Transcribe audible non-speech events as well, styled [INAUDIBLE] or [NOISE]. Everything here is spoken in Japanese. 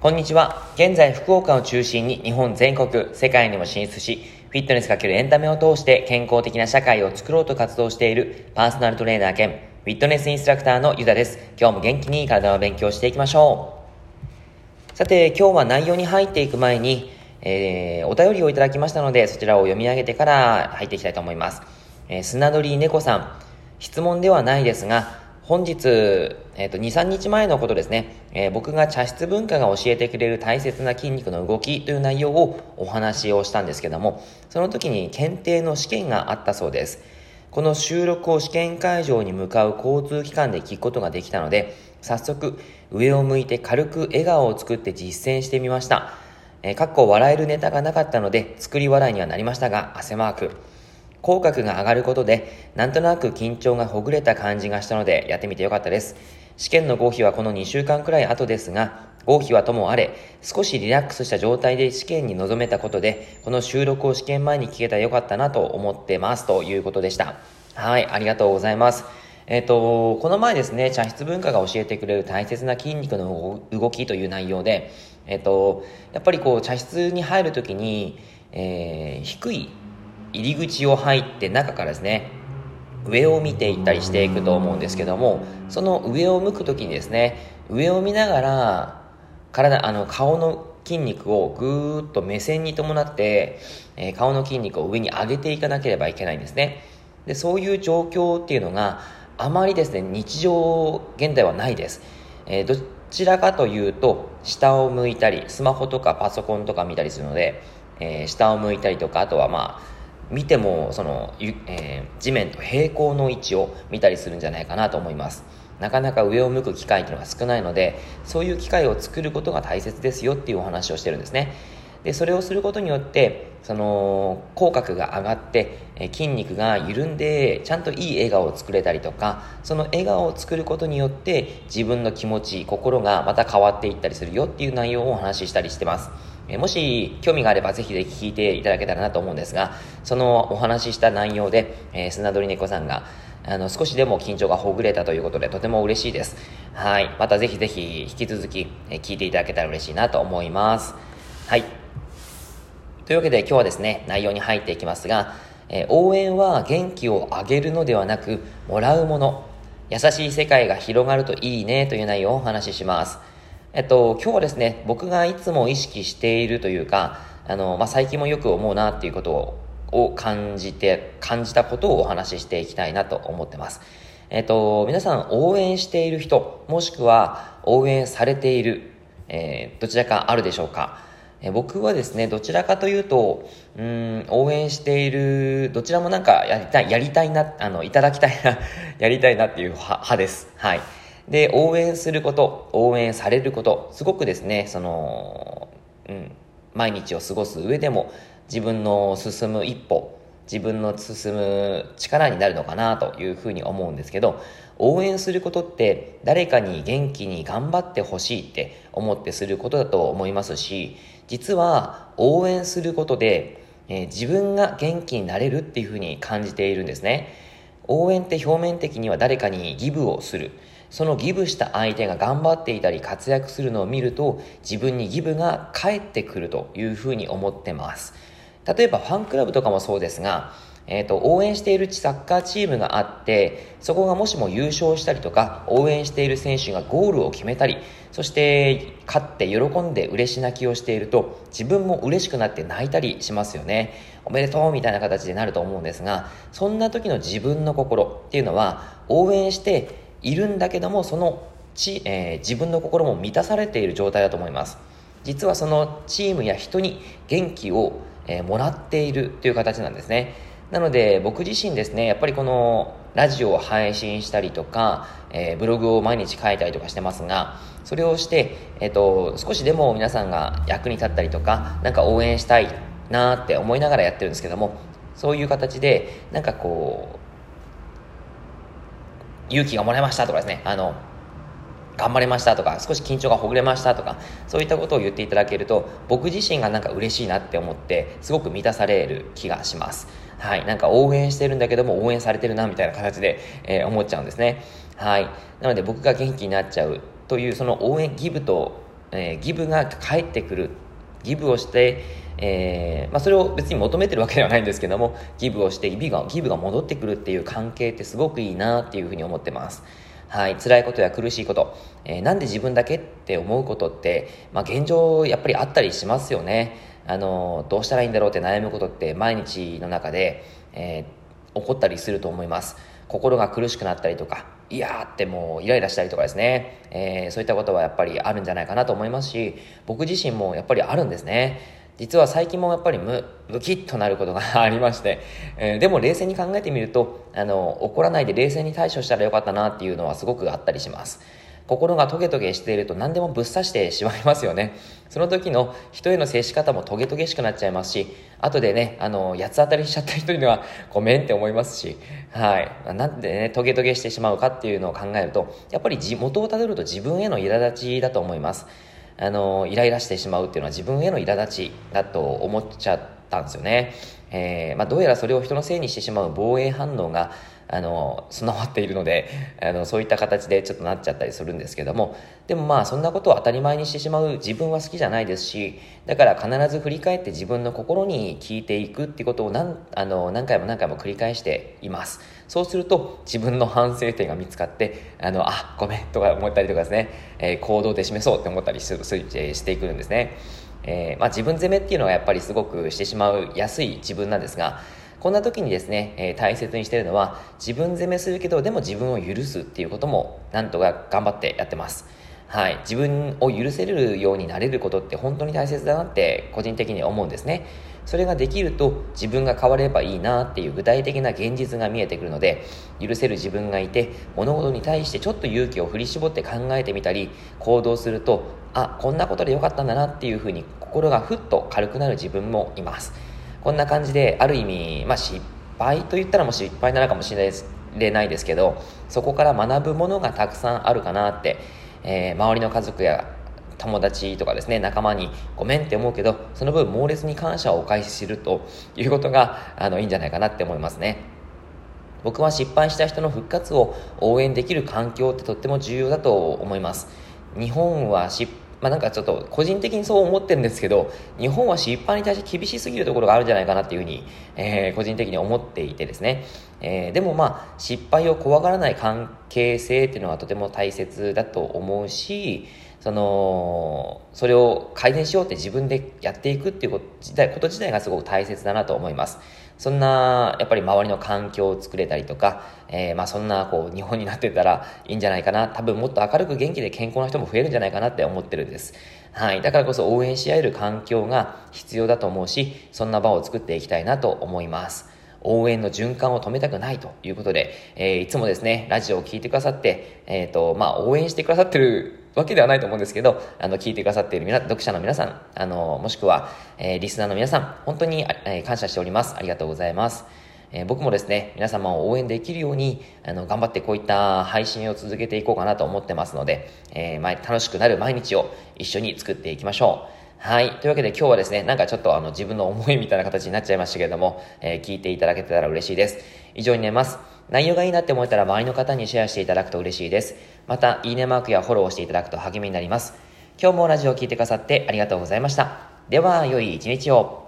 こんにちは。現在、福岡を中心に日本全国、世界にも進出し、フィットネス×エンタメを通して健康的な社会を作ろうと活動しているパーソナルトレーナー兼フィットネスインストラクターのゆだです。今日も元気に体の勉強していきましょう。さて、今日は内容に入っていく前に、えー、お便りをいただきましたので、そちらを読み上げてから入っていきたいと思います。えー、砂鳥猫さん、質問ではないですが、本日、えっ、ー、と、2、3日前のことですね、えー、僕が茶室文化が教えてくれる大切な筋肉の動きという内容をお話をしたんですけども、その時に検定の試験があったそうです。この収録を試験会場に向かう交通機関で聞くことができたので、早速、上を向いて軽く笑顔を作って実践してみました。えー、かっこ笑えるネタがなかったので、作り笑いにはなりましたが、汗マーク。口角が上がることで、なんとなく緊張がほぐれた感じがしたので、やってみてよかったです。試験の合否はこの2週間くらい後ですが、合否はともあれ、少しリラックスした状態で試験に臨めたことで、この収録を試験前に聞けたらよかったなと思ってますということでした。はい、ありがとうございます。えっ、ー、と、この前ですね、茶室文化が教えてくれる大切な筋肉の動きという内容で、えっ、ー、と、やっぱりこう、茶室に入るときに、えー、低い入り口を入って中からですね上を見ていったりしていくと思うんですけどもその上を向く時にですね上を見ながら体あの顔の筋肉をぐーっと目線に伴って、えー、顔の筋肉を上に上げていかなければいけないんですね。でそういう状況っていうのがあまりですね日常現代はないです、えー、どちらかというと下を向いたりスマホとかパソコンとか見たりするので、えー、下を向いたりとかあとはまあ見てもその、えー、地面と平行の位置を見たりするんじゃないかなと思います。なかなか上を向く機会というのが少ないのでそういう機会を作ることが大切ですよっていうお話をしてるんですね。でそれをすることによってその口角が上がって、筋肉が緩んでちゃんといい笑顔を作れたりとかその笑顔を作ることによって自分の気持ち心がまた変わっていったりするよっていう内容をお話ししたりしてます。えもし興味があればぜひぜひ聞いていただけたらなと思うんですが、そのお話しした内容で、えー、砂鳥猫さんが、あの、少しでも緊張がほぐれたということでとても嬉しいです。はい。またぜひぜひ引き続き、え聞いていただけたら嬉しいなと思います。はい。というわけで今日はですね、内容に入っていきますが、え、応援は元気を上げるのではなく、もらうもの。優しい世界が広がるといいねという内容をお話しします。えっと、今日はですね、僕がいつも意識しているというか、あの、まあ、最近もよく思うなっていうことをを感じて、感じたことをお話ししていきたいなと思ってます。えっと、皆さん応援している人、もしくは応援されている、えー、どちらかあるでしょうか？え僕はですね、どちらかというと、うん、応援している、どちらもなんかやりたい、やりたいな、あの、いただきたいな、やりたいなっていう派です。はい。で、応援すること、応援されること、すごくですね、その、うん、毎日を過ごす上でも自分の進む一歩、自分の進む力になるのかなというふうに思うんですけど、応援することって誰かに元気に頑張ってほしいって思ってすることだと思いますし、実は応援することで、えー、自分が元気になれるっていうふうに感じているんですね。応援って表面的には誰かにギブをする。そのギブした相手が頑張っていたり活躍するのを見ると自分にギブが返ってくるというふうに思ってます。例えばファンクラブとかもそうですが、えっ、ー、と、応援しているサッカーチームがあって、そこがもしも優勝したりとか、応援している選手がゴールを決めたり、そして勝って喜んで嬉し泣きをしていると、自分も嬉しくなって泣いたりしますよね。おめでとうみたいな形でなると思うんですが、そんな時の自分の心っていうのは、応援しているんだけどもそのち、えー、自分の心も満たされている状態だと思います。実はそのチームや人に元気を、えー、もらっているという形なんですね。なので僕自身ですねやっぱりこのラジオを配信したりとか、えー、ブログを毎日書いたりとかしてますがそれをして、えーと、と少しでも皆さんが役に立ったりとか何か応援したいなって思いながらやってるんですけどもそういう形でなんかこう勇気がもらえましたとかですね、あの、頑張れましたとか少し緊張がほぐれましたとかそういったことを言っていただけると僕自身がなんか嬉しいなって思ってすごく満たされる気がします。はい。なんか応援してるんだけども応援されてるなみたいな形で、えー、思っちゃうんですね。はい。なので僕が元気になっちゃうというその応援ギブと、えー、ギブが返ってくるギブをしてえーまあ、それを別に求めてるわけではないんですけどもギブをしてギブがギブが戻ってくるっていう関係ってすごくいいなっていうふうに思ってます。はい辛いことや苦しいこと、えー、なんで自分だけって思うことって、まあ、現状やっぱりあったりしますよね。あのどうしたらいいんだろうって悩むことって毎日の中で、えー、起こったりすると思います。心が苦しくなったりとかいやーってもうイライラしたりとかですね、えー、そういったことはやっぱりあるんじゃないかなと思いますし僕自身もやっぱりあるんですね。実は最近もやっぱりムムキッとなることが [LAUGHS] ありまして、えー、でも冷静に考えてみるとあの怒らないで冷静に対処したらよかったなっていうのはすごくあったりします。心がトゲトゲしていると何でもぶっ刺してしまいますよね。その時の人への接し方もトゲトゲしくなっちゃいますし後でねあの八つ当たりしちゃった人にはごめんって思いますしはい。なんでねトゲトゲしてしまうかっていうのを考えるとやっぱり元をたどると自分への苛立ちだと思います。あのイライラしてしまうっていうのは自分への苛立ちだと思っちゃったんですよね、えー、まあ、どうやらそれを人のせいにしてしまう防衛反応があの備わっているのであのそういった形でちょっとなっちゃったりするんですけども。でもまあそんなことを当たり前にしてしまう自分は好きじゃないですしだから必ず振り返って自分の心に聞いていくってことを何あの何回も何回も繰り返しています。そうすると自分の反省点が見つかってあのあごめんとか思ったりとかですね、えー、行動で示そうって思ったりすしていくんですね、えーまあ、自分責めっていうのはやっぱりすごくしてしまう安い自分なんですがこんな時にですね、えー、大切にしてるのは自分責めするけどでも自分を許すっていうこともなんとか頑張ってやってます。はい、自分を許せるようになれることって本当に大切だなって個人的に思うんですね。それができると自分が変わればいいなっていう具体的な現実が見えてくるので許せる自分がいて物事に対してちょっと勇気を振り絞って考えてみたり行動するとあこんなことでよかったんだなっていうふうに心がふっと軽くなる自分もいます。こんな感じである意味、まあ、失敗と言ったらもう失敗なのかもしれないですけどそこから学ぶものがたくさんあるかなって、えー、周りの家族や友達とかですね仲間にごめんって思うけどその分猛烈に感謝をお返しするということが [LAUGHS] あのいいんじゃないかなって思いますね。僕は失敗した人の復活を応援できる環境ってとっても重要だと思います。日本は失まあなんかちょっと個人的にそう思ってるんですけど、日本は失敗に対して厳しすぎるところがあるんじゃないかなっていうふうに、えー、個人的に思っていてですね。えー、でもまあ失敗を怖がらない関係性っていうのはとても大切だと思うし、その、それを改善しようって自分でやっていくっていうこと自体こと自体がすごく大切だなと思います。そんな、やっぱり周りの環境を作れたりとか、えー、まあそんな、こう、日本になってたらいいんじゃないかな。多分もっと明るく元気で健康な人も増えるんじゃないかなって思ってるんです。はい。だからこそ応援し合える環境が必要だと思うし、そんな場を作っていきたいなと思います。応援の循環を止めたくないということで、えー、いつもですね、ラジオを聴いてくださって、えっ、ー、と、まあ、応援してくださってるわけではないと思うんですけど、あの、聞いてくださっている皆、読者の皆さん、あの、もしくは、えー、リスナーの皆さん、本当に、えー、感謝しております。ありがとうございます。えー、僕もですね、皆様を応援できるように、あの、頑張ってこういった配信を続けていこうかなと思ってますので、えー、楽しくなる毎日を一緒に作っていきましょう。はい。というわけで今日はですね、なんかちょっとあの自分の思いみたいな形になっちゃいましたけれども、えー、聞いていただけたら嬉しいです。以上になります。内容がいいなって思えたら周りの方にシェアしていただくと嬉しいです。また、いいねマークやフォローをしていただくと励みになります。今日もラジオを聴いてくださってありがとうございました。では、良い一日を。